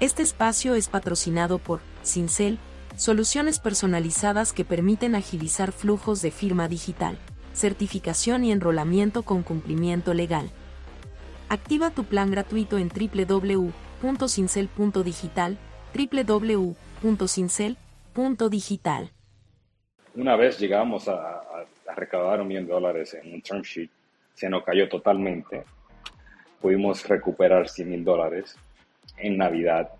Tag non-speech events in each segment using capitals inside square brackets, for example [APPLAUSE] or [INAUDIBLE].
Este espacio es patrocinado por Cincel, soluciones personalizadas que permiten agilizar flujos de firma digital, certificación y enrolamiento con cumplimiento legal. Activa tu plan gratuito en www.cincel.digital, www.cincel.digital. Una vez llegamos a, recaudar un millón de dólares en un term sheet, se nos cayó totalmente. Pudimos recuperar 100 mil dólares en Navidad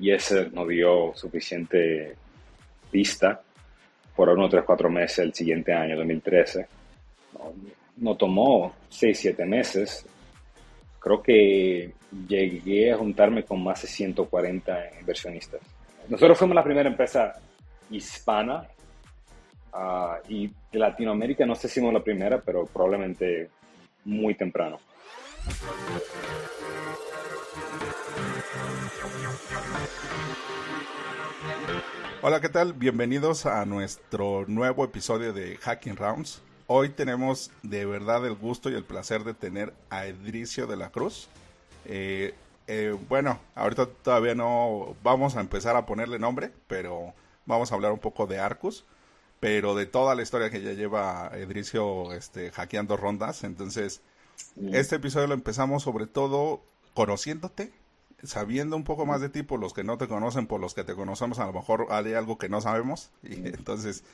y ese nos dio suficiente vista por unos 3, 4 meses el siguiente año, 2013. Nos tomó 6, 7 meses. Creo que llegué a juntarme con más de 140 inversionistas. Nosotros fuimos la primera empresa hispana uh, y de Latinoamérica no sé si somos la primera, pero probablemente muy temprano. Hola, ¿qué tal? Bienvenidos a nuestro nuevo episodio de Hacking Rounds. Hoy tenemos de verdad el gusto y el placer de tener a Edricio de la Cruz. Eh, eh, bueno, ahorita todavía no vamos a empezar a ponerle nombre, pero vamos a hablar un poco de Arcus, pero de toda la historia que ya lleva Edricio este, hackeando rondas. Entonces, este episodio lo empezamos sobre todo conociéndote, sabiendo un poco más de ti por los que no te conocen, por los que te conocemos, a lo mejor hay algo que no sabemos [LAUGHS] y entonces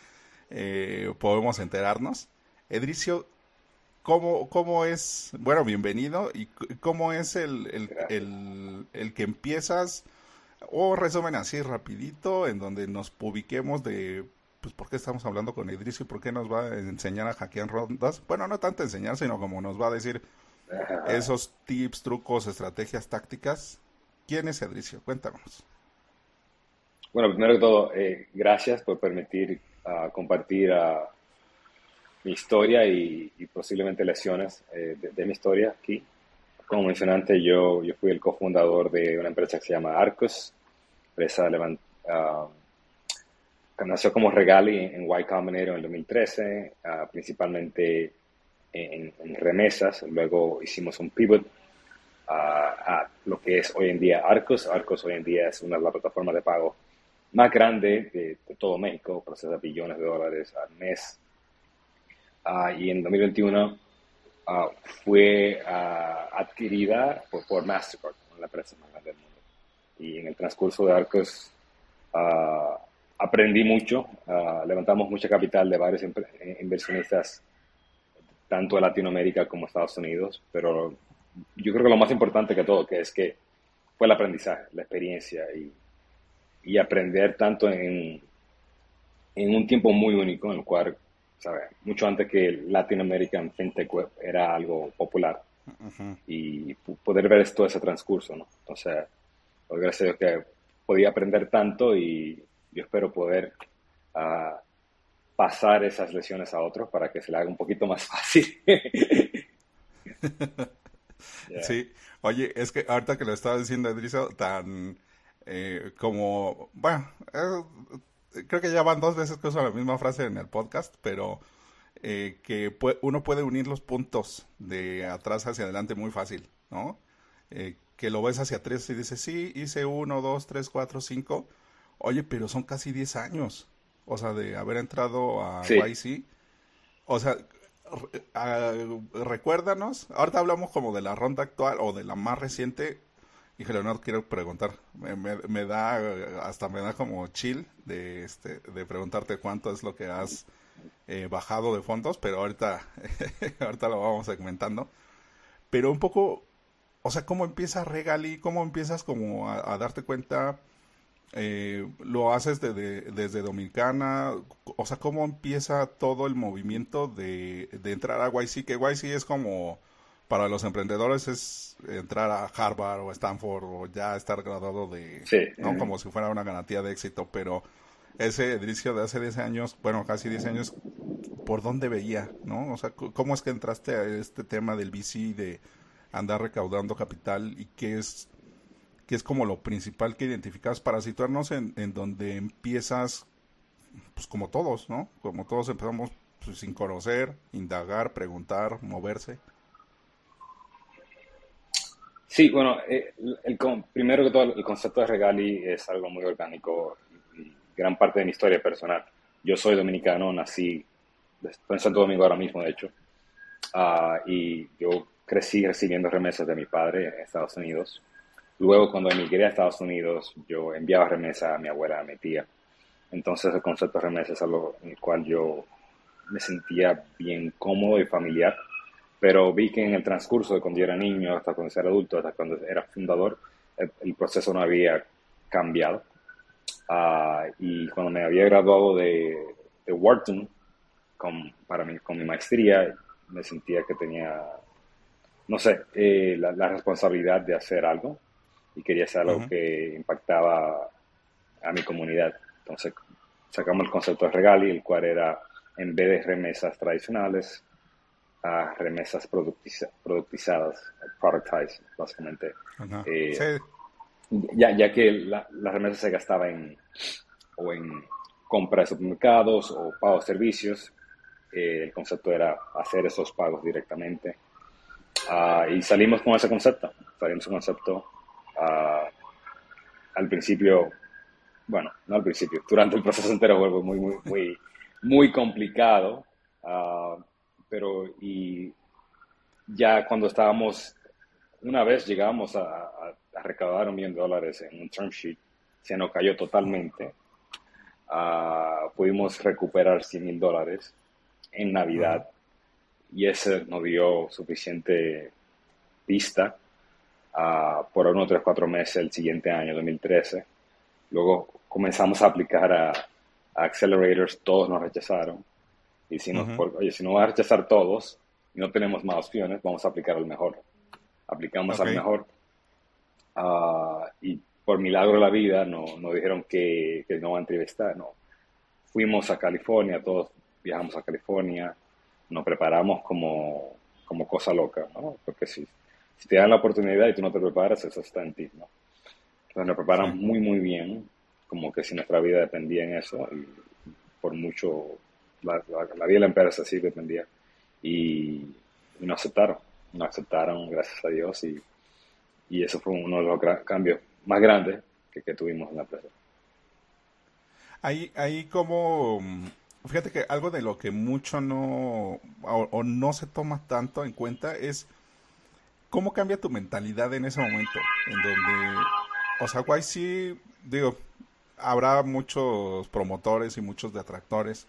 eh, podemos enterarnos. Edricio, ¿cómo, ¿cómo es, bueno, bienvenido, y cómo es el, el, el, que empiezas, o resumen así rapidito, en donde nos publiquemos de, pues, ¿por qué estamos hablando con Edricio y por qué nos va a enseñar a hackear rondas? Bueno, no tanto enseñar, sino como nos va a decir esos tips, trucos, estrategias, tácticas ¿Quién es Edricio? Cuéntanos. Bueno, primero que todo, eh, gracias por permitir uh, compartir uh, mi historia y, posiblemente lecciones eh, de, mi historia aquí. Como mencionante, yo, yo fui el cofundador de una empresa que se llama Arcos, empresa uh, que nació como Regali en, Y Combinator en el 2013, principalmente en, en remesas. Luego hicimos un pivot a, lo que es hoy en día Arcos. Arcos hoy en día es una de las plataformas de pago más grande de, todo México, procesa billones de dólares al mes. Ah, y en 2021 ah, fue ah, adquirida por, por, Mastercard, la empresa más grande del mundo. Y en el transcurso de Arcos aprendí mucho, levantamos mucha capital de varios inversionistas, tanto de Latinoamérica como Estados Unidos, pero yo creo que lo más importante que todo, que es que fue el aprendizaje, la experiencia y, y aprender tanto en, en un tiempo muy único, en el cual, ¿sabes? Mucho antes que el Latin American FinTech Web era algo popular. Y poder ver todo ese transcurso, ¿no? Entonces, pues, gracias a Dios que podía aprender tanto y yo espero poder uh, pasar esas lecciones a otros para que se le haga un poquito más [LAUGHS] fácil. [LAUGHS] [LAUGHS] Sí, oye, es que ahorita que lo estaba diciendo Edrizo, tan eh, como, bueno, creo que ya van dos veces que uso la misma frase en el podcast, pero eh, que uno puede unir los puntos de atrás hacia adelante muy fácil, ¿no? Eh, que lo ves hacia atrás y dices, sí, hice uno, dos, tres, cuatro, cinco. Oye, pero son casi diez años. O sea, de haber entrado a YC. O sea, recuérdanos, ahorita hablamos como de la ronda actual o de la más reciente. Híjole, Leonardo, quiero preguntar, me, da, hasta me da como chill de, este, de preguntarte cuánto es lo que has eh, bajado de fondos, pero ahorita, [LAUGHS] ahorita lo vamos segmentando. Pero un poco, o sea, ¿cómo empieza Regali? ¿Cómo empiezas como a darte cuenta eh, lo haces desde Dominicana, o sea, ¿cómo empieza todo el movimiento de, entrar a YC? Que YC es como, para los emprendedores es entrar a Harvard o Stanford o ya estar graduado de, ¿no? Como si fuera una garantía de éxito, pero ese Edricio de hace 10 años, bueno, casi 10 años, ¿por dónde veía, no? O sea, ¿cómo es que entraste a este tema del VC de andar recaudando capital y qué es que es como lo principal que identificas para situarnos en, en donde empiezas, pues como todos, ¿no? Como todos empezamos pues, sin conocer, indagar, preguntar, moverse. Sí, bueno, eh, el, primero que todo, el concepto de regali es algo muy orgánico y gran parte de mi historia personal. Yo soy dominicano, nací en Santo Domingo ahora mismo, de hecho, uh, y yo crecí recibiendo remesas de mi padre en Estados Unidos. Luego, cuando emigré a Estados Unidos, yo enviaba remesas a mi abuela, a mi tía. Entonces, el concepto de remesas es algo en el cual yo me sentía bien cómodo y familiar, pero vi que en el transcurso de cuando yo era niño, hasta cuando era adulto, hasta cuando era fundador, el, proceso no había cambiado. Uh, y cuando me había graduado de, de Wharton, con, para mí, con mi maestría, me sentía que tenía, no sé, eh, la, responsabilidad de hacer algo y quería hacer algo que impactaba a mi comunidad. Entonces sacamos el concepto de regali, el cual era, en vez de remesas tradicionales, a remesas productizadas, productized, básicamente. Eh, ya, ya que la, la remesa se gastaba en, o en compra de supermercados o pago de servicios, eh, el concepto era hacer esos pagos directamente. Ah, y salimos con ese concepto. Salimos con ese concepto uh, al principio, bueno, no al principio, durante el proceso entero fue muy, muy, muy, muy complicado. Uh, pero y ya cuando estábamos, una vez llegamos a, recaudar un millón de dólares en un term sheet, se nos cayó totalmente. pudimos recuperar 100 mil dólares en Navidad y ese nos dio suficiente pista uh, por unos 3, 4 meses el siguiente año, 2013. Luego comenzamos a aplicar a, accelerators, todos nos rechazaron. Y si, oye, si no va a rechazar todos y no tenemos más opciones, vamos a aplicar al mejor. Aplicamos al mejor. Ah, y por milagro de la vida nos no dijeron que, que no van a entrevistar. No. Fuimos a California, todos viajamos a California, nos preparamos como, como cosa loca, ¿no? Porque si, si te dan la oportunidad y tú no te preparas, eso está en ti, ¿no? Entonces nos preparamos muy, muy bien, como que si nuestra vida dependía en eso, y por mucho, la, vida de la empresa sí dependía, y, y nos aceptaron, nos aceptaron, gracias a Dios, y, y eso fue uno de los cambios más grandes que, que tuvimos en la empresa. Ahí, ahí como fíjate que algo de lo que mucho no o, no se toma tanto en cuenta es cómo cambia tu mentalidad en ese momento, en donde, o sea, guay sí, digo, habrá muchos promotores y muchos detractores,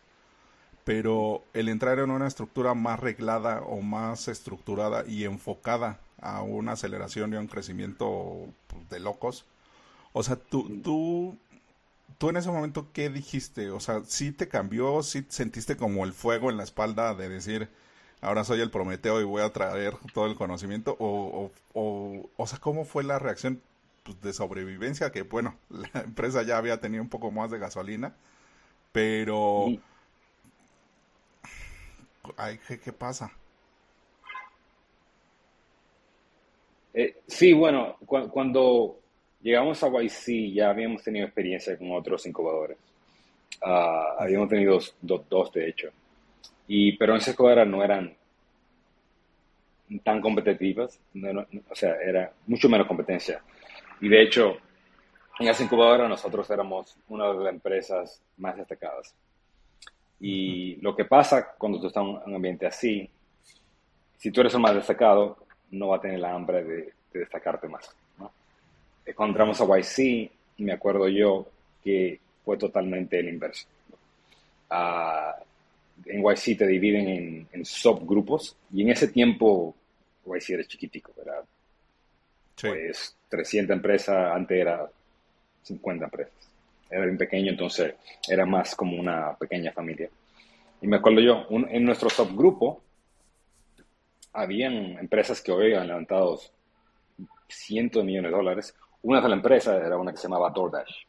pero el entrar en una estructura más reglada o más estructurada y enfocada a una aceleración y a un crecimiento pues, de locos, o sea, tú, tú tú en ese momento, ¿qué dijiste? O sea, ¿sí te cambió? ¿Sí sentiste como el fuego en la espalda de decir, ahora soy el Prometeo y voy a traer todo el conocimiento? ¿O, o, o, sea, cómo fue la reacción pues, de sobrevivencia? Que bueno, [LAUGHS] la empresa ya había tenido un poco más de gasolina, pero... Ay, ¿qué, pasa? Eh, sí, bueno, cuando llegamos a YC, ya habíamos tenido experiencia con otros incubadores. Uh, habíamos tenido dos, de hecho. Y, pero en esa incubadora no eran tan competitivas, o sea, era mucho menos competencia. Y de hecho, en esa incubadora nosotros éramos una de las empresas más destacadas. Y lo que pasa cuando tú estás en un ambiente así, si tú eres el más destacado, no va a tener la hambre de destacarte más cuando entramos a YC, me acuerdo yo que fue totalmente el inverso. Uh, en YC te dividen en, en, subgrupos y en ese tiempo YC era chiquitico, ¿verdad? Pues 300 empresas, antes era 50 empresas. Era bien pequeño, entonces era más como una pequeña familia. Y me acuerdo yo, en nuestro subgrupo, habían empresas que hoy han levantado cientos de millones de dólares una de las empresas era una que se llamaba DoorDash.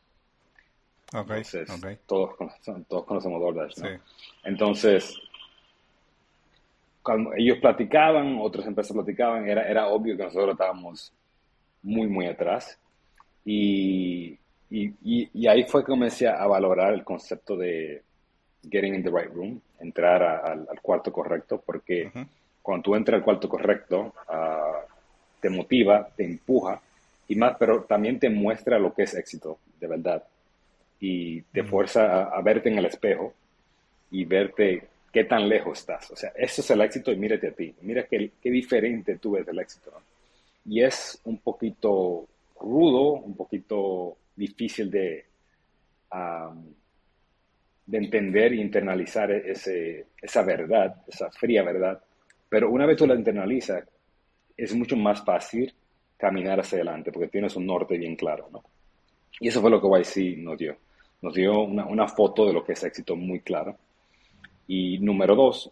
Okay, Todos, todos conocemos DoorDash, ¿no? Entonces, cuando ellos platicaban, otras empresas platicaban, era, era obvio que nosotros estábamos muy, muy atrás. Y, y, y, ahí fue que comencé a valorar el concepto de getting in the right room, entrar al cuarto correcto, porque cuando tú entras al cuarto correcto, uh, te motiva, te empuja, y más, pero también te muestra lo que es éxito, de verdad. Y te fuerza a, verte en el espejo y verte qué tan lejos estás. O sea, eso es el éxito y mírate a ti. Mira qué, qué diferente tú ves del éxito. Y es un poquito rudo, un poquito difícil de, de entender e internalizar ese, esa verdad, esa fría verdad. Pero una vez tú la internalizas, es mucho más fácil caminar hacia adelante porque tienes un norte bien claro, ¿no? Y eso fue lo que YC nos dio. Nos dio una, una foto de lo que es éxito muy clara. Y número dos,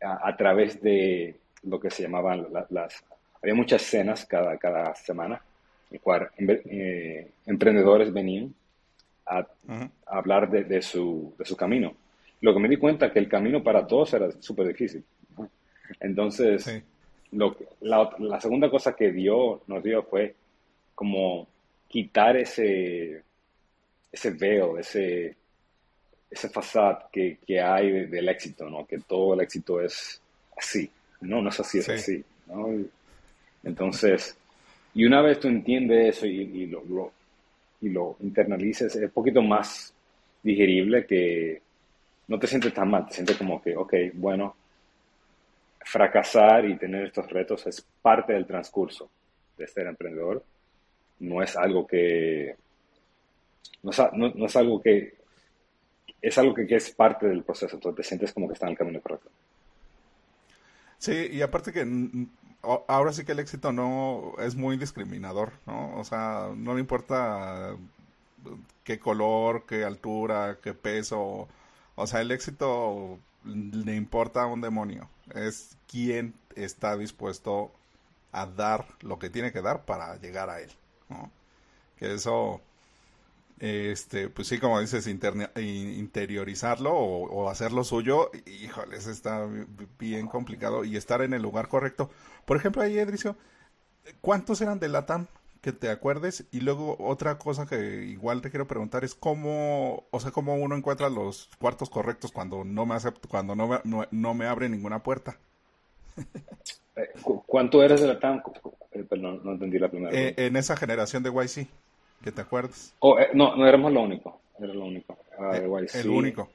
a, través de lo que se llamaban las... Había muchas cenas cada, cada semana, en cual eh, emprendedores venían a, hablar de, de, su, de su camino. Lo que me di cuenta es que el camino para todos era súper difícil. Entonces, lo, la, la, segunda cosa que dio, nos dio fue como quitar ese, ese veo, ese, ese fasad que, que hay del éxito, ¿no? Que todo el éxito es así. No, no es así, es así. ¿no? Entonces, y una vez tú entiendes eso y, y lo, lo, y lo internalices, es un poquito más digerible que no te sientes tan mal, te sientes como que, ok, bueno, fracasar y tener estos retos es parte del transcurso de ser emprendedor. No es algo que, no es, algo que, es algo que, es parte del proceso, entonces te sientes como que está en el camino correcto. Sí, y aparte que ahora sí que el éxito no es muy discriminador, ¿no? O sea, no le importa qué color, qué altura, qué peso. O sea, el éxito le importa a un demonio. Es quien está dispuesto a dar lo que tiene que dar para llegar a él. ¿no? Que eso, este, pues sí, como dices, interiorizarlo o, hacerlo suyo, híjoles, está bien complicado y estar en el lugar correcto. Por ejemplo, ahí, Edricio, ¿cuántos eran de Latam? que te acuerdes y luego otra cosa que igual te quiero preguntar es cómo o sea cómo uno encuentra los cuartos correctos cuando no me acepto cuando no me, no, me abre ninguna puerta eh, ¿cuánto eres de la TAM? Eh, no, entendí la primera eh, en esa generación de YC que te acuerdes oh, no no éramos lo único era lo único ah, el único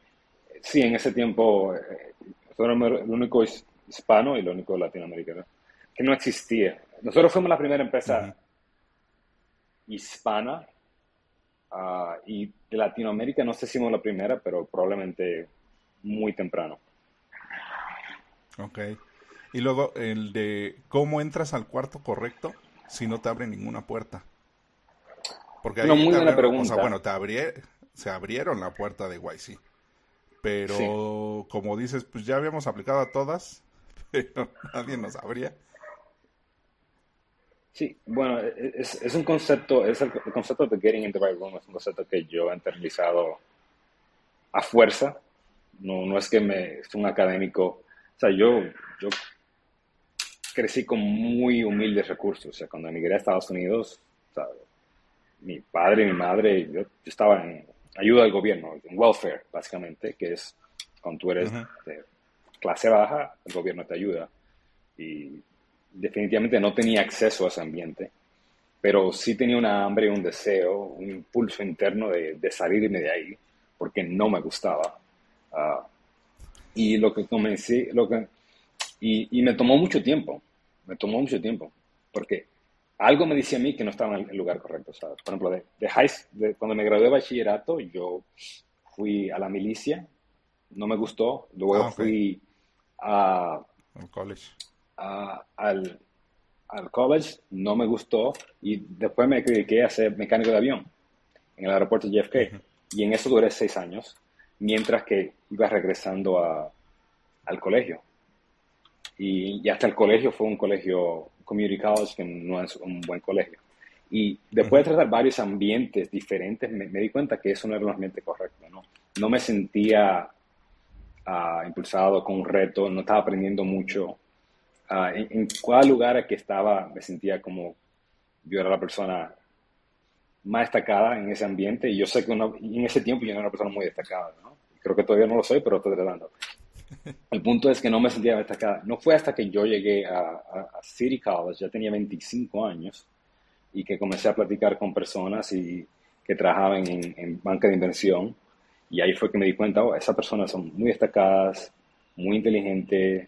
sí en ese tiempo éramos el único hispano y el único latinoamericano que no existía nosotros fuimos la primera empresa hispana ah, y de Latinoamérica, no sé si somos la primera, pero probablemente muy temprano. Ok. Y luego el de cómo entras al cuarto correcto si no te abre ninguna puerta. Porque ahí muy buena pregunta. O sea, bueno, te se abrieron la puerta de YC. Pero como dices, pues ya habíamos aplicado a todas, [LAUGHS] pero nadie nos abría. Sí, bueno, e, e, es, es, un concepto, es el, concepto de getting in the right room, es un concepto que yo he internalizado a fuerza, no, no es que me, es un académico, o sea, yo, yo crecí con muy humildes recursos, o sea, cuando emigré a Estados Unidos, mi padre y mi madre, yo, estaba en ayuda del gobierno, en welfare, básicamente, que es cuando tú eres de clase baja, el gobierno te ayuda. Y definitivamente no tenía acceso a ese ambiente, pero sí tenía una hambre, un deseo, un impulso interno de, de salirme de ahí, porque no me gustaba. Ah, y lo que comencé, lo que, y, y, me tomó mucho tiempo, me tomó mucho tiempo, porque algo me decía a mí que no estaba en el lugar correcto, ¿sabes? Por ejemplo, de, de, high, de cuando me gradué de bachillerato, yo fui a la milicia, no me gustó, luego ah, fui a... college al, al college, no me gustó y después me dediqué a ser mecánico de avión en el aeropuerto JFK. Y en eso duré seis años, mientras que iba regresando a, al colegio. Y, hasta el colegio fue un colegio, community college, que no es un buen colegio. Y después de tratar varios ambientes diferentes, me, di cuenta que eso no era un ambiente correcto. No, no me sentía ah, impulsado con un reto, no estaba aprendiendo mucho. Ah, en, en, cada lugar que estaba me sentía como yo era la persona más destacada en ese ambiente y yo sé que en ese tiempo yo no era una persona muy destacada, ¿no? Creo que todavía no lo soy, pero estoy tratando. El punto es que no me sentía destacada. No fue hasta que yo llegué a, City College, ya tenía 25 años, y que comencé a platicar con personas y que trabajaban en, banca de inversión. Y ahí fue que me di cuenta, oh, esas personas son muy destacadas, muy inteligentes,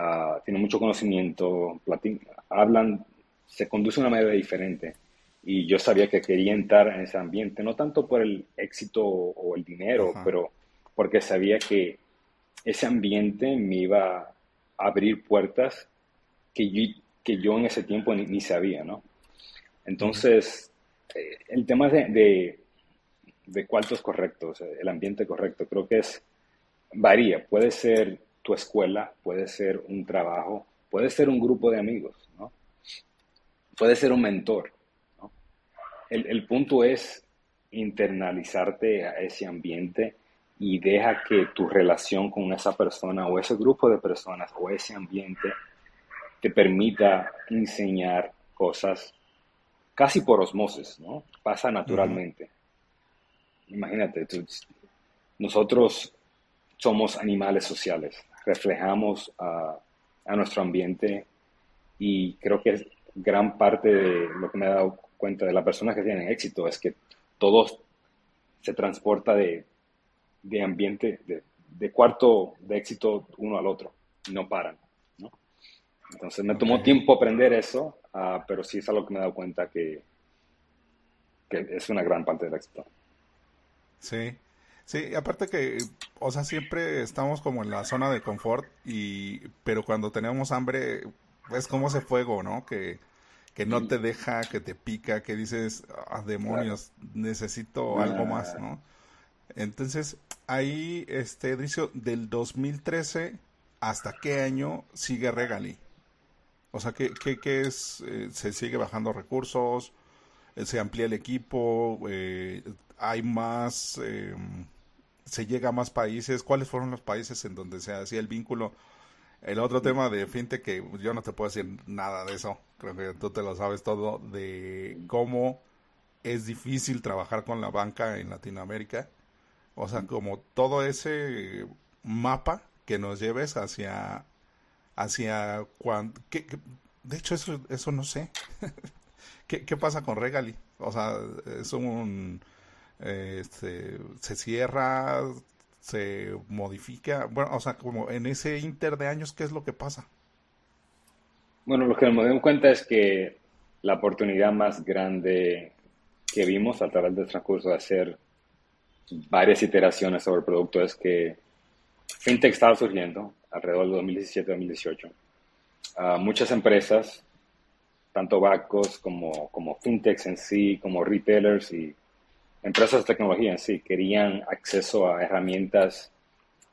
uh, tienen mucho conocimiento, hablan, se conducen de una manera diferente. Y yo sabía que quería entrar en ese ambiente, no tanto por el éxito o el dinero, pero porque sabía que ese ambiente me iba a abrir puertas que yo, que yo en ese tiempo ni, sabía, ¿no? Entonces, eh, el tema de, de, de correctos, el ambiente correcto, creo que es, varía. Puede ser tu escuela, puede ser un trabajo, puede ser un grupo de amigos, ¿no? Puede ser un mentor, ¿no? El, el punto es internalizarte a ese ambiente y deja que tu relación con esa persona o ese grupo de personas o ese ambiente te permita enseñar cosas casi por osmosis, ¿no? Pasa naturalmente. Imagínate, nosotros somos animales sociales, reflejamos a, a, nuestro ambiente y creo que gran parte de lo que me he dado cuenta de las personas que tienen éxito es que todos se transporta de de ambiente, de, cuarto de éxito uno al otro, no paran. ¿no? Entonces me tomó tiempo aprender eso, ah, pero sí es algo que me he dado cuenta que, que es una gran parte del éxito. Sí, sí, aparte que, o sea, siempre estamos como en la zona de confort, y pero cuando tenemos hambre es como ese fuego, ¿no? Que, que no te deja, que te pica, que dices, ah, demonios, necesito algo más, ¿no? Entonces, ahí, este, Edricio, del 2013 hasta qué año sigue Regali? O sea, ¿qué, qué, es? Eh, ¿Se sigue bajando recursos? Eh, ¿Se amplía el equipo? Eh, ¿Hay más? ¿Se llega a más países? ¿Cuáles fueron los países en donde se hacía el vínculo? El otro tema de fintech que yo no te puedo decir nada de eso, creo que tú te lo sabes todo, de cómo es difícil trabajar con la banca en Latinoamérica o sea, como todo ese mapa que nos lleves hacia hacia cuando de hecho eso eso no sé. [LAUGHS] ¿Qué, ¿Qué, pasa con Regali o sea es un este, se cierra se modifica. Bueno o sea como en ese inter de años qué es lo que pasa bueno lo que nos damos cuenta es que la oportunidad más grande que vimos a través del transcurso de hacer varias iteraciones sobre el producto es que FinTech estaba surgiendo alrededor del 2017-2018. Ah, muchas empresas, tanto bancos como, como fintechs en sí, como retailers y empresas de tecnología en sí, querían acceso a herramientas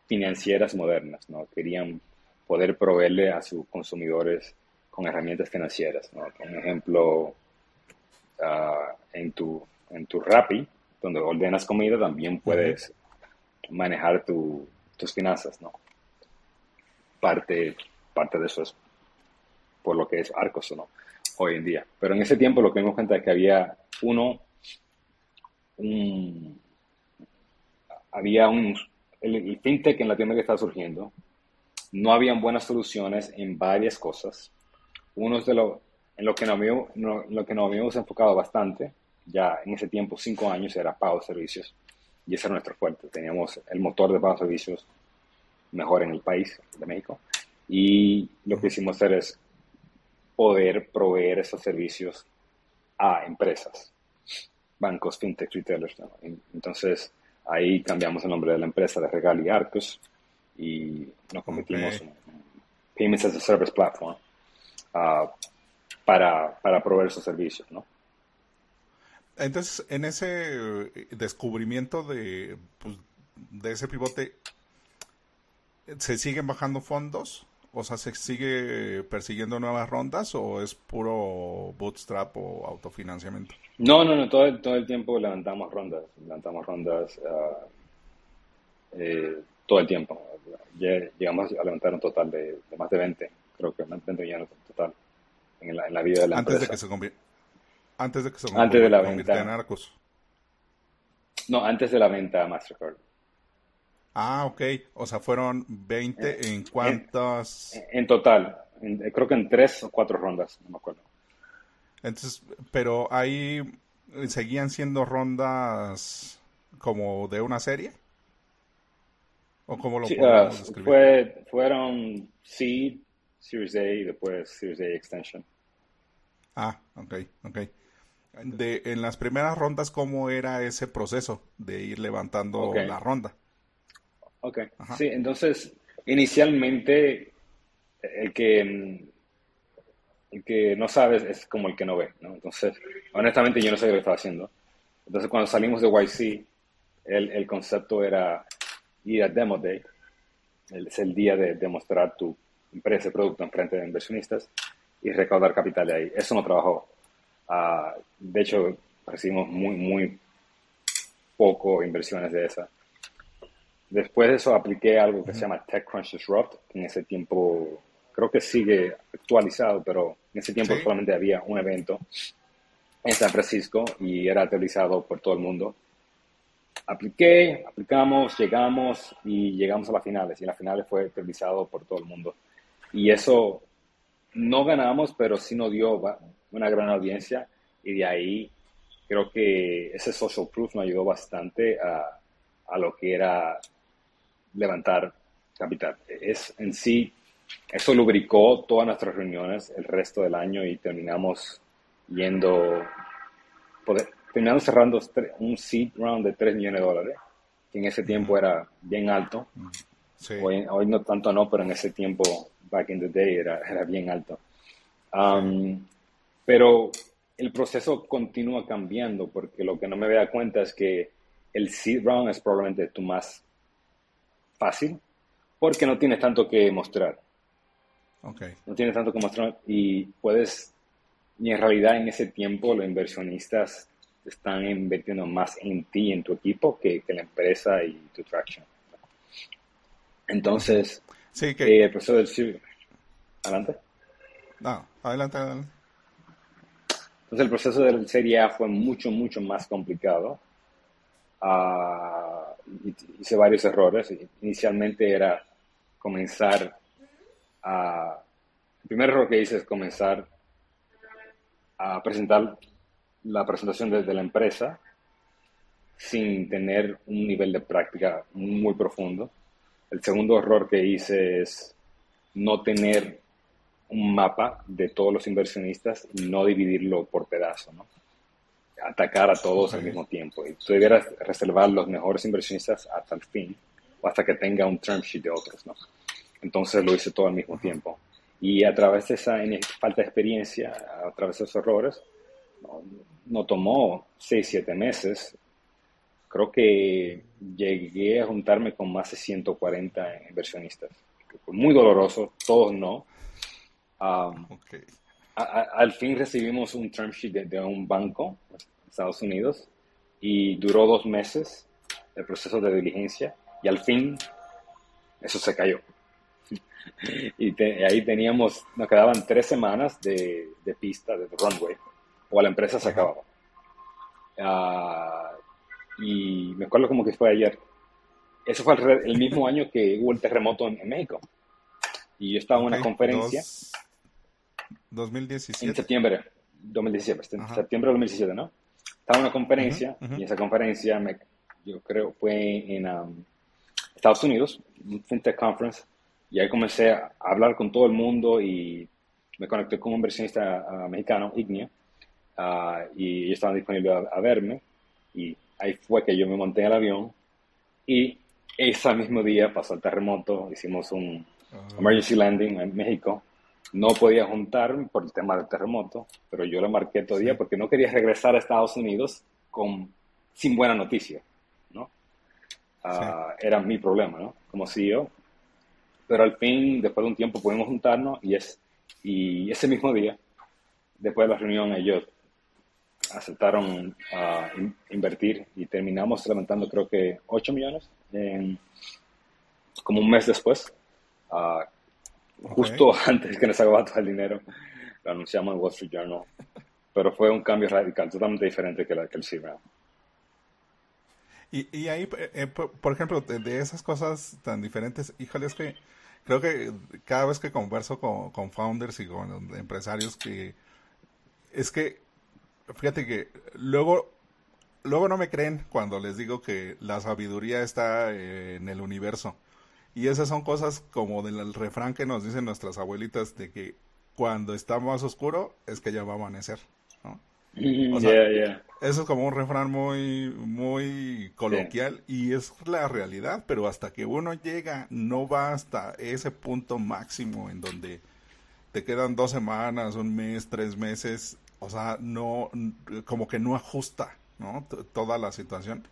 financieras modernas, ¿no? Querían poder proveerle a sus consumidores con herramientas financieras, ¿no? Por ejemplo, ah, en tu, en tu Rappi, donde ordenas comida, también puedes manejar tus finanzas, ¿no? Parte, parte de eso es por lo que es Arcos, ¿no? Hoy en día. Pero en ese tiempo lo que me cuenta es que había uno, un, había un, el, fintech en Latinoamérica estaba surgiendo, no habían buenas soluciones en varias cosas. Uno de lo, en lo que nos habíamos, lo que nos habíamos enfocado bastante ya en ese tiempo, cinco años, era pago de servicios y ese era nuestro fuerte. Teníamos el motor de pago de servicios mejor en el país de México y lo que hicimos hacer es poder proveer esos servicios a empresas, bancos, fintech, retailers. Entonces ahí cambiamos el nombre de la empresa de Regal y Arcos y nos convertimos en Payments as a Service Platform ah, para, para proveer esos servicios, ¿no? Entonces, en ese eh, descubrimiento de, pues, de ese pivote, ¿se siguen bajando fondos? O sea, ¿se sigue persiguiendo nuevas rondas o es puro bootstrap o autofinanciamiento? No, no, no, todo el, todo el tiempo levantamos rondas, levantamos rondas eh, todo el tiempo. Llegamos a levantar un total de, más de 20, creo que más de 20 millones total en la, en la vida de la Antes empresa. de que se antes de que se antes de la venta. en Arcos. No, antes de la venta a Mastercard. Ah, ok. O sea, fueron 20 eh, en cuántas... En, total. creo que en tres o cuatro rondas, no me acuerdo. Entonces, pero ahí seguían siendo rondas como de una serie. ¿O cómo lo sí, uh, fue, Fueron Seed, Series A y después Series A Extension. Ah, ok, ok. De, en las primeras rondas, ¿cómo era ese proceso de ir levantando la ronda? Ok, sí, entonces, inicialmente, el que, el que no sabe es como el que no ve, ¿no? Entonces, honestamente, yo no sé lo que estaba haciendo. Entonces, cuando salimos de YC, el, el concepto era ir a Demo Day, es el día de demostrar tu empresa, producto en frente de inversionistas y recaudar capital de ahí. Eso no trabajó. Ah, de hecho, recibimos muy, muy poco inversiones de esa. Después de eso apliqué algo que se llama TechCrunch Disrupt, que en ese tiempo creo que sigue actualizado, pero en ese tiempo solamente había un evento en San Francisco y era televisado por todo el mundo. Apliqué, aplicamos, llegamos y llegamos a las finales. Y en las finales fue televisado por todo el mundo. Y eso no ganamos, pero sí nos dio una gran audiencia y de ahí creo que ese social proof me ayudó bastante a, a lo que era levantar capital. Es en sí, eso lubricó todas nuestras reuniones el resto del año y terminamos yendo, terminamos cerrando un seed round de 3 millones de dólares, que en ese tiempo era bien alto. Hoy, hoy no tanto no, pero en ese tiempo back in the day era, era bien alto. Um, pero el proceso continúa cambiando porque lo que no me da cuenta es que el seed round es probablemente tu más fácil porque no tienes tanto que mostrar. Okay. No tienes tanto que mostrar y puedes, y en realidad en ese tiempo los inversionistas están invirtiendo más en ti, en tu equipo, que, que la empresa y tu traction. Entonces, Sí, que... Eh, el proceso del ¿Adelante? No, adelante, adelante. Entonces el proceso del Serie A fue mucho, mucho más complicado. Uh, hice varios errores. Inicialmente era comenzar a... El primer error que hice es comenzar a presentar la presentación desde la empresa sin tener un nivel de práctica muy profundo. El segundo error que hice es no tener un mapa de todos los inversionistas y no dividirlo por pedazos, ¿no? Atacar a todos al mismo tiempo. Y tú debieras reservar los mejores inversionistas hasta el fin o hasta que tenga un term sheet de otros, ¿no? Entonces lo hice todo al mismo tiempo. Y a través de esa falta de experiencia, a través de esos errores, no, no tomó seis, siete meses creo que llegué a juntarme con más de 140 inversionistas. Fue muy doloroso, todos no. Al fin recibimos un term sheet de, un banco en Estados Unidos y duró dos meses el proceso de diligencia y al fin eso se cayó. [LAUGHS] y ahí teníamos, nos quedaban tres semanas de, pista, de runway, o la empresa se acababa. Ah, y me acuerdo como que fue ayer. Eso fue el, mismo año que hubo el terremoto en, México. Y yo estaba en una conferencia. 2017. En septiembre 2017, en septiembre de 2017, ¿no? Estaba en una conferencia y esa conferencia, me, yo creo, fue en um, Estados Unidos, un FinTech Conference, y ahí comencé a hablar con todo el mundo y me conecté con un inversionista uh, mexicano, Ignea, uh, y ellos estaban disponibles a, a verme y ahí fue que yo me monté en el avión y ese mismo día pasó el terremoto, hicimos un ah. emergency landing en México. No podía juntarme por el tema del terremoto, pero yo lo marqué todo día porque no quería regresar a Estados Unidos con, sin buena noticia, ¿no? Ah, era mi problema, ¿no? Como CEO. Pero al fin, después de un tiempo, pudimos juntarnos y, es, y ese mismo día, después de la reunión, ellos aceptaron a invertir y terminamos levantando creo que 8 millones como un mes después, justo [LAUGHS] antes que nos acabara todo el dinero, lo anunciamos en Wall Street Journal, pero fue un cambio radical, totalmente diferente que, la, que el c Y, y ahí, eh, eh, por ejemplo, de, esas cosas tan diferentes, híjole, es que creo que cada vez que converso con, con founders y con empresarios que es que, fíjate que luego, luego no me creen cuando les digo que la sabiduría está en el universo. Y esas son cosas como del refrán que nos dicen nuestras abuelitas de que cuando está más oscuro es que ya va a amanecer. ¿no? Eso es como un refrán muy, muy coloquial y es la realidad, pero hasta que uno llega, no va hasta ese punto máximo en donde te quedan dos semanas, un mes, tres meses, o sea, no, como que no ajusta, ¿no? toda la situación.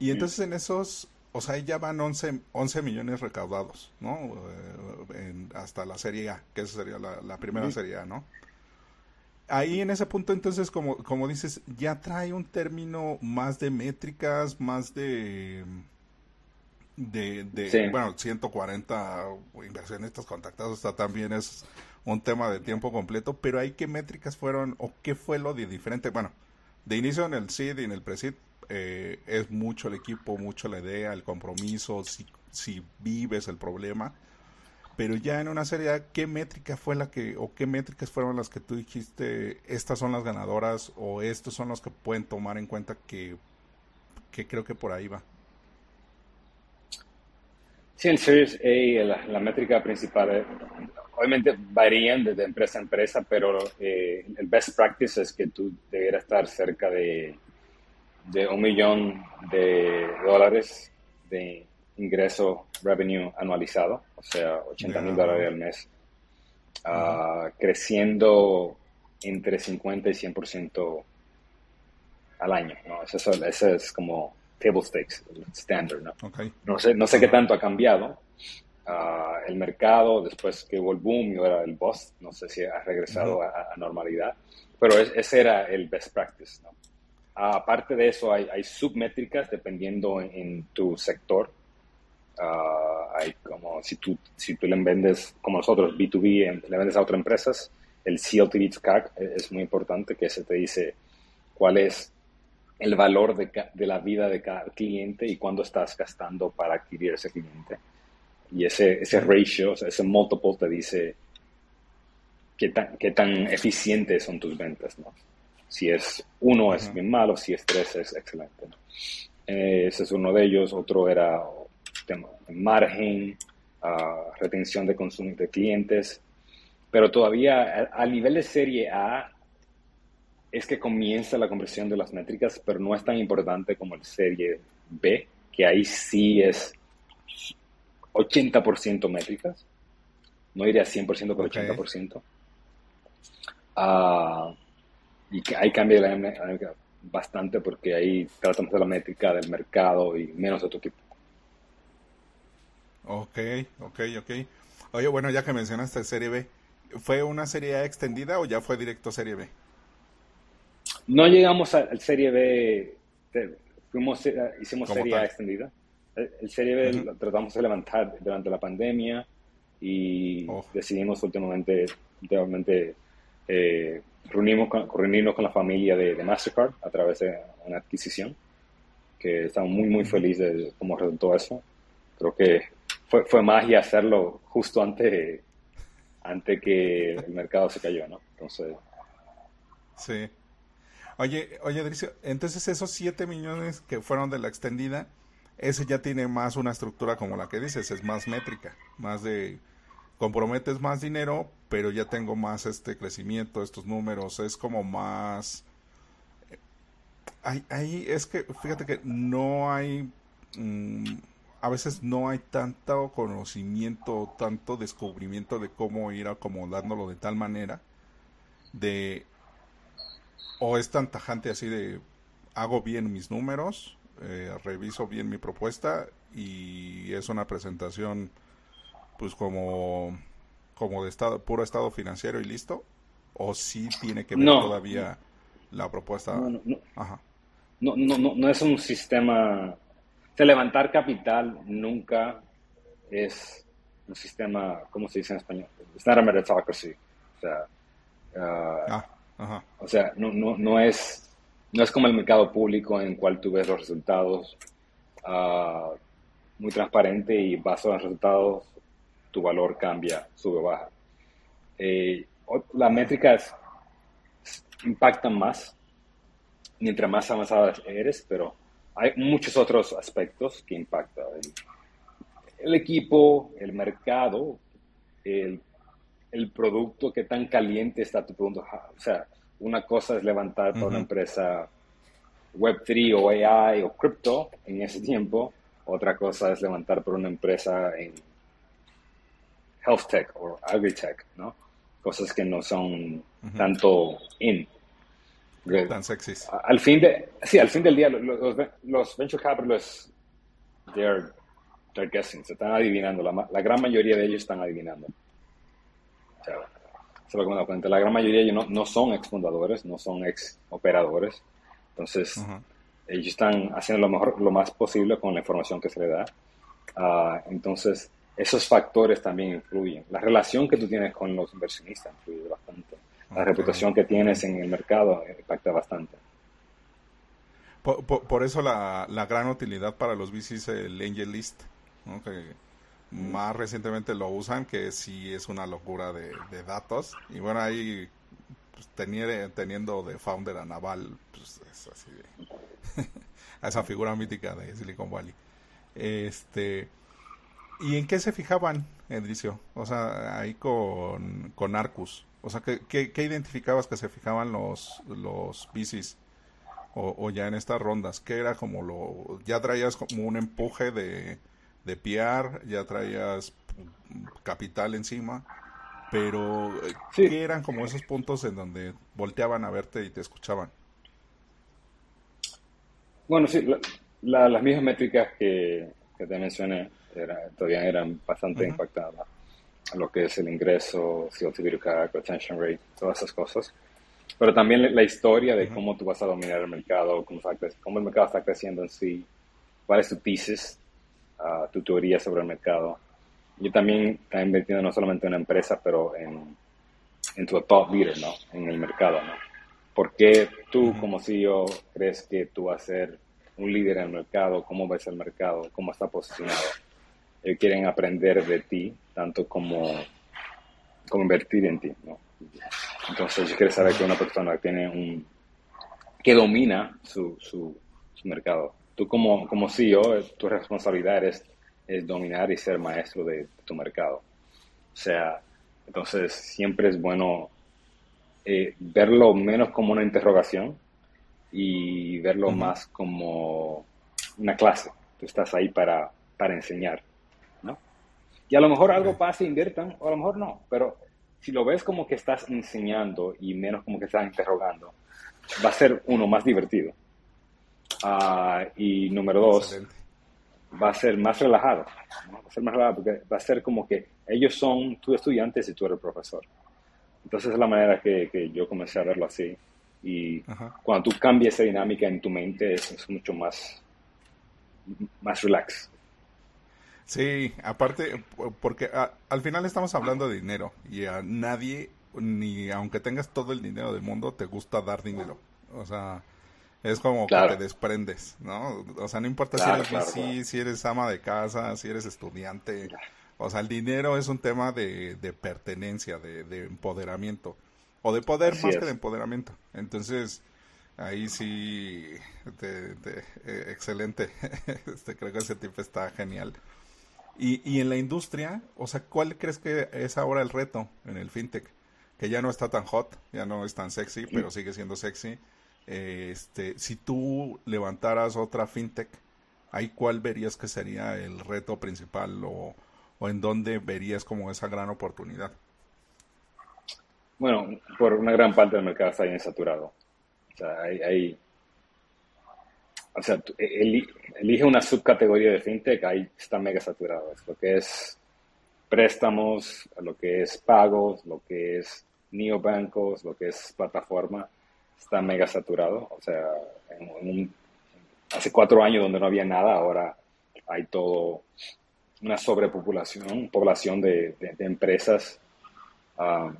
Y entonces en esos, o sea, ya van 11, 11 millones recaudados, ¿no? Eh, hasta la Serie A, que esa sería la, primera Serie A, ¿no? ahí en ese punto entonces como, como dices, ya trae un término más de métricas, más de de, de bueno, 140 inversionistas contactados está también es un tema de tiempo completo, pero ahí qué métricas fueron o qué fue lo de diferente. Bueno, de inicio en el SID y en el PRESID eh, es mucho el equipo, mucho la idea, el compromiso, si, si vives el problema pero ya en una serie, ¿qué métrica fue la que, o qué métricas fueron las que tú dijiste, estas son las ganadoras, o estos son los que pueden tomar en cuenta que, que creo que por ahí va? Sí, en Series A la, métrica principal, eh, obviamente varían desde empresa a empresa, pero eh, el best practice es que tú debieras estar cerca de, de un millón de dólares de ingreso revenue anualizado, o sea, 80 mil dólares al mes, ah, creciendo entre 50 y 100% al año, ¿no? Eso, es como table stakes, standard, ¿no? No sé, no sé qué tanto ha cambiado. Ah, el mercado, después que hubo el boom y ahora el boss, no sé si ha regresado a, normalidad, pero ese era el best practice, ¿no? Aparte de eso, hay, hay submétricas dependiendo en tu sector Ah, hay como si tú, si tú le vendes, como nosotros, B2B, le vendes a otras empresas, el CLTV to CAC es muy importante, que se te dice cuál es el valor de, de, la vida de cada cliente y cuándo estás gastando para adquirir ese cliente. Y ese, ese ratio, ese multiple te dice qué tan, qué tan eficientes son tus ventas, ¿no? Si es uno es bien malo, si es tres es excelente. Eh, ese es uno de ellos. Otro era margen, retención de consumo de clientes, pero todavía a, nivel de serie A es que comienza la conversión de las métricas, pero no es tan importante como el serie B, que ahí sí es 80% métricas. No iría 100%, pero 80%. Uh, y que ahí cambia la bastante porque ahí tratamos de la métrica del mercado y menos de otro tipo. Ok, ok, ok. Oye, bueno, ya que mencionaste Serie B, ¿fue una Serie A extendida o ya fue directo Serie B? No llegamos al Serie B, fuimos, eh, hicimos Serie A extendida. El, Serie B lo tratamos de levantar durante la pandemia y oh. decidimos últimamente, últimamente eh, reunimos con, reunirnos con la familia de, de, Mastercard a través de una adquisición, que estamos muy, muy felices de cómo resultó eso. Creo que fue, fue magia hacerlo justo antes, antes que el mercado se cayó, ¿no? Entonces... Sí. Oye, oye, Adricio, entonces esos 7 millones que fueron de la extendida, ese ya tiene más una estructura como la que dices, es más métrica, más de comprometes más dinero, pero ya tengo más este crecimiento, estos números, es como más ahí, es que fíjate que no hay mm, a veces no hay tanto conocimiento, tanto descubrimiento de cómo ir acomodándolo de tal manera de o es tan tajante así de hago bien mis números, eh, reviso bien mi propuesta y es una presentación pues como como de estado puro estado financiero y listo o sí tiene que ver todavía la propuesta no no, no, no, es un sistema levantar capital nunca. Es un sistema, ¿cómo se dice en español? It's not a meritocracy. O sea, ah, ah, o sea no, no, no es no es como el mercado público en el cual tú ves los resultados uh, muy transparente y basado en los resultados tu valor cambia, sube o baja. Eh, las métricas impactan más mientras más avanzada eres, pero hay muchos otros aspectos que impactan. El, equipo, el mercado, el, el, producto, qué tan caliente está tu producto. O sea, una cosa es levantar para una empresa Web3 o AI o crypto en ese tiempo. Otra cosa es levantar por una empresa en health tech o agritech, ¿no? Cosas que no son tanto in. Tan sexys. Al fin de, sí, al fin del día, los, los venture capitalists, they're, they're guessing, se están adivinando. La, la, gran mayoría de ellos están adivinando. O sea, se lo cuenta. La gran mayoría de ellos no, no son ex fundadores, no son ex operadores. Entonces, ellos están haciendo lo mejor, lo más posible con la información que se les da. Uh, entonces, esos factores también influyen. La relación que tú tienes con los inversionistas influye bastante. La reputación que tienes en el mercado impacta bastante. Por, eso la, gran utilidad para los VCs el Angel List, que más recientemente lo usan, que sí es una locura de, datos. Y bueno, ahí pues, teniendo, de founder a Naval, pues es así de, [LAUGHS] a esa figura mítica de Silicon Valley. Este, ¿Y en qué se fijaban, Edricio? O sea, ahí con, con Arcus. O sea, ¿qué, identificabas que se fijaban los, los bicis? O, ya en estas rondas, ¿qué era como lo... Ya traías como un empuje de, de PR, ya traías capital encima, pero eh, ¿qué eran como esos puntos en donde volteaban a verte y te escuchaban? Bueno, sí, las mismas métricas que, te mencioné todavía eran bastante impactadas lo que es el ingreso, CO2 CAC, retention rate, todas esas cosas. Pero también la historia de cómo tú vas a dominar el mercado, cómo, cómo, el mercado está creciendo en sí, cuál es tu thesis, uh, tu teoría sobre el mercado. Yo también he invertido no solamente en una empresa, pero en, en tu top leader, ¿no? En el mercado, ¿no? ¿Por qué tú como CEO crees que tú vas a ser un líder en el mercado? ¿Cómo ves el mercado? ¿Cómo está posicionado? Ellos quieren aprender de ti, tanto como, como invertir en ti, ¿no? Entonces, yo quiero saber que una persona tiene un, que domina su, su, mercado. Tú como, como CEO, tu responsabilidad es, es dominar y ser maestro de, tu mercado. O sea, entonces siempre es bueno eh, verlo menos como una interrogación y verlo más como una clase. Tú estás ahí para, para enseñar. Y a lo mejor algo pasa e inviertan, o a lo mejor no, pero si lo ves como que estás enseñando y menos como que estás interrogando, va a ser uno más divertido. Ah, y número dos, va a ser más relajado. Va a ser más relajado porque va a ser como que ellos son tus estudiantes y tú eres el profesor. Entonces es la manera que, que yo comencé a verlo así. Y cuando tú cambias esa dinámica en tu mente es, es mucho más, más relax. Sí, aparte, porque al final estamos hablando de dinero y a nadie, ni aunque tengas todo el dinero del mundo, te gusta dar dinero. O sea, es como que te desprendes, ¿no? O sea, no importa si eres claro, si eres ama de casa, si eres estudiante. O sea, el dinero es un tema de, de pertenencia, de, de, empoderamiento. O de poder más que de empoderamiento. Entonces, ahí sí, de, eh, excelente. [LAUGHS] este, creo que ese tipo está genial. Y, y en la industria, o sea, ¿cuál crees que es ahora el reto en el fintech? Que ya no está tan hot, ya no es tan sexy, pero sigue siendo sexy. este, si tú levantaras otra fintech, ¿ahí cuál verías que sería el reto principal o, o en dónde verías como esa gran oportunidad? Bueno, por una gran parte del mercado está bien saturado. O sea, hay, hay o sea, e, elige una subcategoría de fintech, ahí está mega saturado. Es lo que es préstamos, lo que es pagos, lo que es neobancos, lo que es plataforma, está mega saturado. O sea, hace cuatro años donde no había nada, ahora hay todo una sobrepopulación, población de, empresas. Um,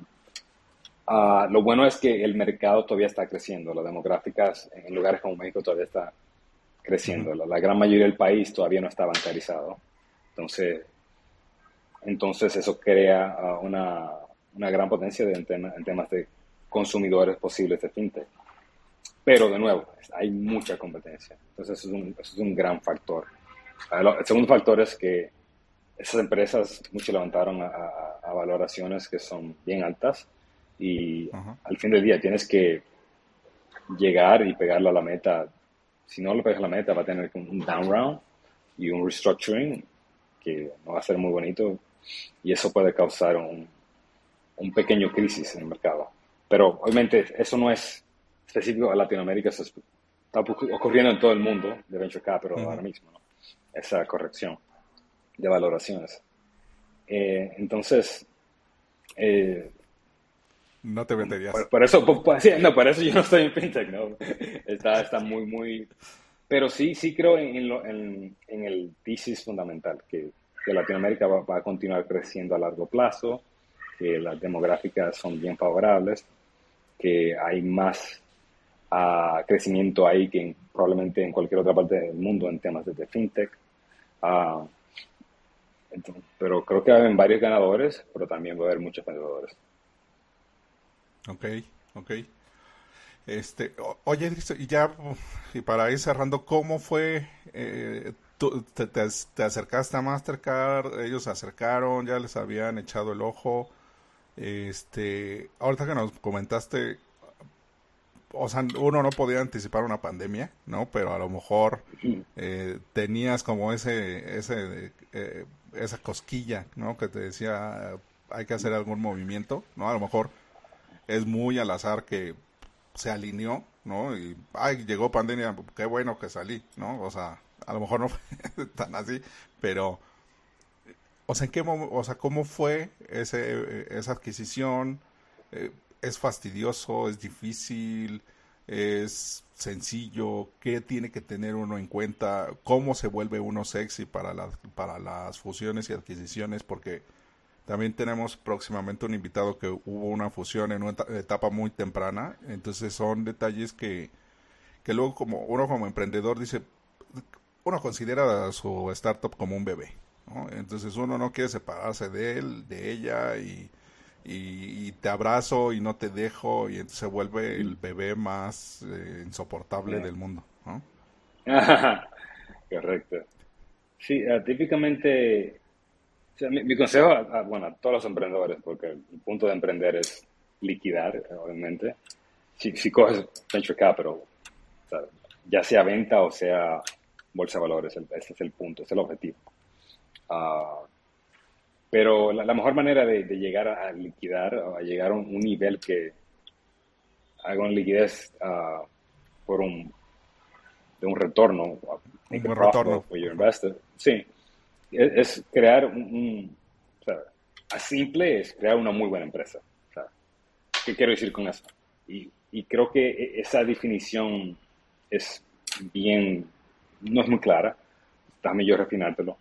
Ah, lo bueno es que el mercado todavía está creciendo. Las demográficas en lugares como México todavía está creciendo. la, gran mayoría del país todavía no está bancarizado. Entonces, entonces eso crea ah, una, una, gran potencia en, en, temas de consumidores posibles de fintech. Pero de nuevo, hay mucha competencia. Entonces eso es un, eso es un gran factor. Ah, el segundo factor es que esas empresas mucho levantaron a, a, valoraciones que son bien altas y al fin del día tienes que llegar y pegarle a la meta. Si no le pegas la meta, va a tener un down round y un restructuring que no va a ser muy bonito y eso puede causar un, un pequeño crisis en el mercado. Pero obviamente eso no es específico a Latinoamérica, eso está ocurriendo en todo el mundo de venture capital ahora mismo, esa corrección de valoraciones. Eh, entonces, eh, no te venderías. Por, eso, no, por eso yo no estoy en fintech, ¿no? Está, está muy, muy... Pero sí, sí creo en, en, el thesis fundamental, que, que Latinoamérica va, a continuar creciendo a largo plazo, que las demográficas son bien favorables, que hay más uh, crecimiento ahí que probablemente en cualquier otra parte del mundo en temas de, fintech. Uh, pero creo que va a haber varios ganadores, pero también va a haber muchos perdedores. Ok, ok. Este, oye, y ya, y para ir cerrando, ¿cómo fue? Eh, te, te, acercaste a Mastercard? ¿Ellos se acercaron? ¿Ya les habían echado el ojo? Este, ahorita que nos comentaste, o sea, uno no podía anticipar una pandemia, ¿no? Pero a lo mejor eh, tenías como ese, ese, eh, esa cosquilla, ¿no? Que te decía, hay que hacer algún movimiento, ¿no? A lo mejor es muy al azar que se alineó, ¿no? Y, ay, llegó pandemia, qué bueno que salí, ¿no? O sea, a lo mejor no [LAUGHS] fue tan así, pero, o sea, ¿en qué o sea, cómo fue ese, esa adquisición? Eh, ¿Es fastidioso? ¿Es difícil? ¿Es sencillo? ¿Qué tiene que tener uno en cuenta? ¿Cómo se vuelve uno sexy para, las para las fusiones y adquisiciones? Porque también tenemos próximamente un invitado que hubo una fusión en una etapa muy temprana, entonces son detalles que, que luego como uno como emprendedor dice, uno considera a su startup como un bebé, ¿no? Entonces uno no quiere separarse de él, de ella y, y, te abrazo y no te dejo y entonces se vuelve el bebé más eh, insoportable del mundo. [LAUGHS] Correcto. Sí, uh, típicamente mi, consejo, a, bueno, a todos los emprendedores, porque el punto de emprender es liquidar, obviamente. Si, si coges venture capital, ya sea venta o sea bolsa de valores, ese es el punto, ese es el objetivo. Ah, pero la, mejor manera de, llegar a, liquidar, a llegar a un, nivel que haga una liquidez uh, por un, de un retorno, un retorno. For your investor, sí, es, crear un, o sea, a simple es crear una muy buena empresa. O sea, ¿Qué quiero decir con eso? Y, y, creo que e, esa definición es bien, no es muy clara, déjame yo refinártelo.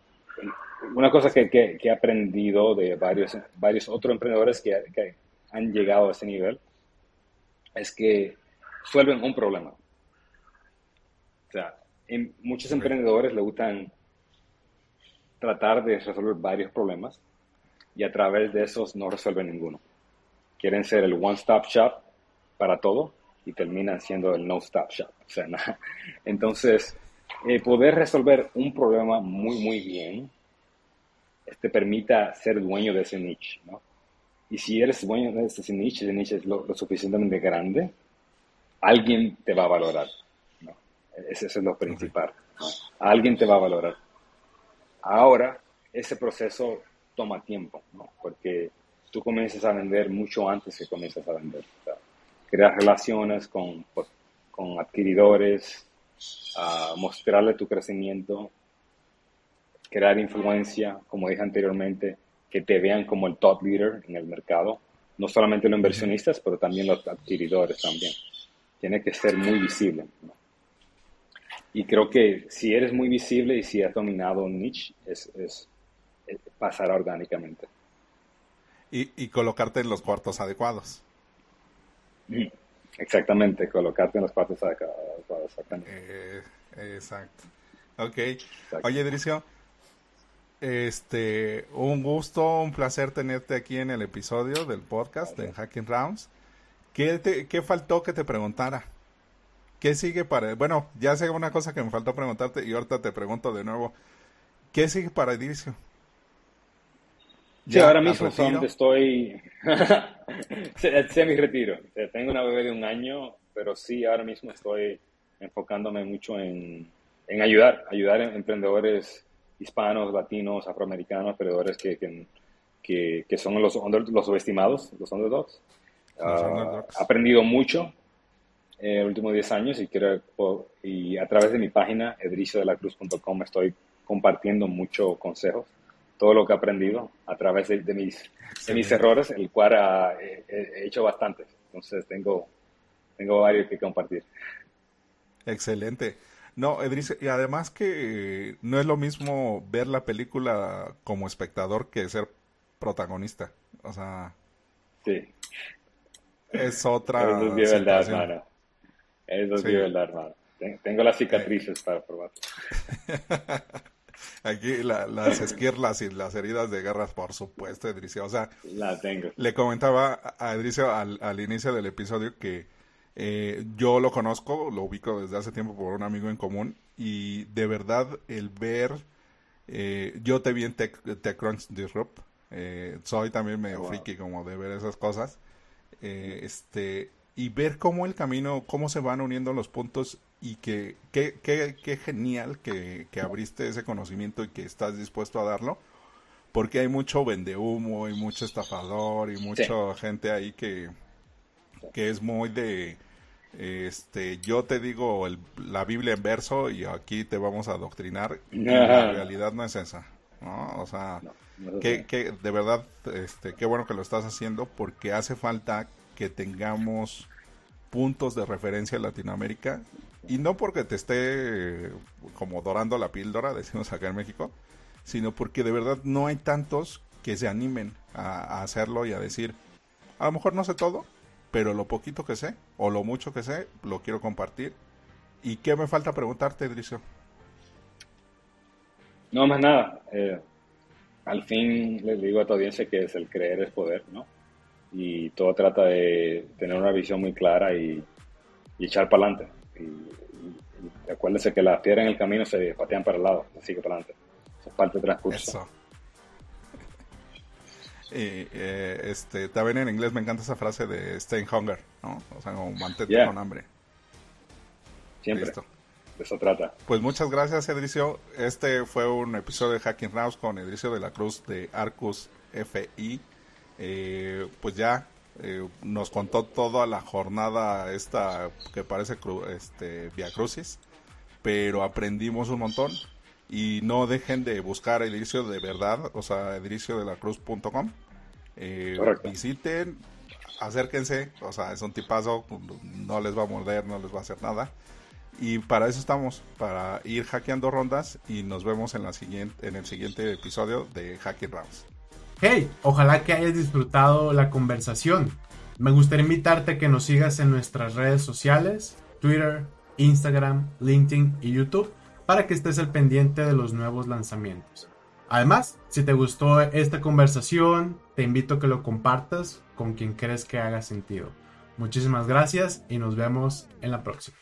Una cosa que, que, he aprendido de varios, varios otros emprendedores que, que han llegado a ese nivel es que suelven un problema. O sea, en muchos emprendedores le gustan tratar de resolver varios problemas y a través de esos no resuelven ninguno. Quieren ser el one-stop shop para todo y terminan siendo el no-stop shop. [LAUGHS] Entonces, eh, poder resolver un problema muy, muy bien te permita ser dueño de ese niche, ¿no? Y si eres dueño de ese niche, ese niche es lo, suficientemente grande, alguien te va a valorar, ¿no? Ese, es lo principal, Alguien te va a valorar. Ahora, ese proceso toma tiempo, ¿no? porque tú comienzas a vender mucho antes que comienzas a vender. crear relaciones con, pues, con adquiridores, mostrarle tu crecimiento, crear influencia, como dije anteriormente, que te vean como el top leader en el mercado, no solamente los inversionistas, pero también los adquiridores también. Tiene que ser muy visible. Y creo que si eres muy visible y si has dominado un niche, es, es, pasará orgánicamente. Y, y, colocarte en los cuartos adecuados. Exactamente, colocarte en las partes adecuadas. Exactamente. Eh, exacto. Ok. Oye, Edricio, este, un gusto, un placer tenerte aquí en el episodio del podcast de Hacking Rounds. ¿Qué, ¿Qué faltó que te preguntara? ¿Qué sigue para... Bueno, ya sé una cosa que me faltó preguntarte y ahorita te pregunto de nuevo. ¿Qué sigue para Edricio? Sí, ahora mismo donde estoy [LAUGHS] semi-retiro. Tengo una bebé de un año, pero sí, ahora mismo estoy enfocándome mucho en, en ayudar, ayudar a emprendedores hispanos, latinos, afroamericanos, emprendedores que, que, que, son los, los subestimados, los underdogs. He ah, aprendido mucho los últimos 10 años y, y a través de mi página edriciodelacruz.com estoy compartiendo mucho consejos, todo lo que he aprendido a través de, mis, de mis errores, el cual he, hecho bastante. Entonces tengo, tengo varios que compartir. Excelente. No, Edricio, y además que no es lo mismo ver la película como espectador que ser protagonista. O sea. Sí. Es otra. Es verdad, Eso es verdad, hermano. Tengo las cicatrices para probar. [LAUGHS] Aquí las esquirlas y las heridas de guerras, por supuesto, Edricio. O sea, la tengo. Le comentaba a Edricio al, al inicio del episodio que eh, yo lo conozco, lo ubico desde hace tiempo por un amigo en común y de verdad el ver, eh, yo te vi en Tech, TechCrunch Disrupt, eh, soy también medio friki como de ver esas cosas, este y ver cómo el camino, cómo se van uniendo los puntos y que qué que, genial que, que abriste ese conocimiento y que estás dispuesto a darlo porque hay mucho vendehumo y mucho estafador y mucha gente ahí que, que es muy de este yo te digo la Biblia en verso y aquí te vamos a adoctrinar y la realidad no es esa ¿no? o sea que, que, de verdad este qué bueno que lo estás haciendo porque hace falta que tengamos puntos de referencia en Latinoamérica y no porque te esté como dorando la píldora [LAUGHS] decimos acá en México sino porque de verdad no hay tantos que se animen a hacerlo y a decir a lo mejor no sé todo pero lo poquito que sé, o lo mucho que sé, lo quiero compartir. ¿Y qué me falta preguntarte, Edricio? No, más nada. Eh, al fin les digo a tu audiencia que es el creer es poder, ¿no? Y todo trata de tener una visión muy clara y, echar para adelante. Y, acuérdense que las piedras en el camino se patean para el lado, así que para adelante. Eso es parte de transcurso. [LAUGHS] Y eh, este, también en inglés me encanta esa frase de stay hunger, ¿no? O sea, como mantente con hambre. Siempre. Listo. De eso trata. Pues muchas gracias, Edricio. Este fue un episodio de Hacking Rounds con Edricio de la Cruz de Arcus FI. Eh, pues ya eh, nos contó toda la jornada esta que parece este, Via Crucis, pero aprendimos un montón y no dejen de buscar Edricio de verdad, o sea, edriciodelacruz.com. Eh, visiten, acérquense, o sea, es un tipazo, no les va a morder, no les va a hacer nada. Y para eso estamos, para ir hackeando rondas y nos vemos en, la siguiente, en el siguiente episodio de Hacking Rounds. Hey, ojalá que hayas disfrutado la conversación. Me gustaría invitarte a que nos sigas en nuestras redes sociales, Twitter, Instagram, LinkedIn y YouTube para que estés al pendiente de los nuevos lanzamientos. Además, si te gustó esta conversación, te invito a que lo compartas con quien crees que haga sentido. Muchísimas gracias y nos vemos en la próxima.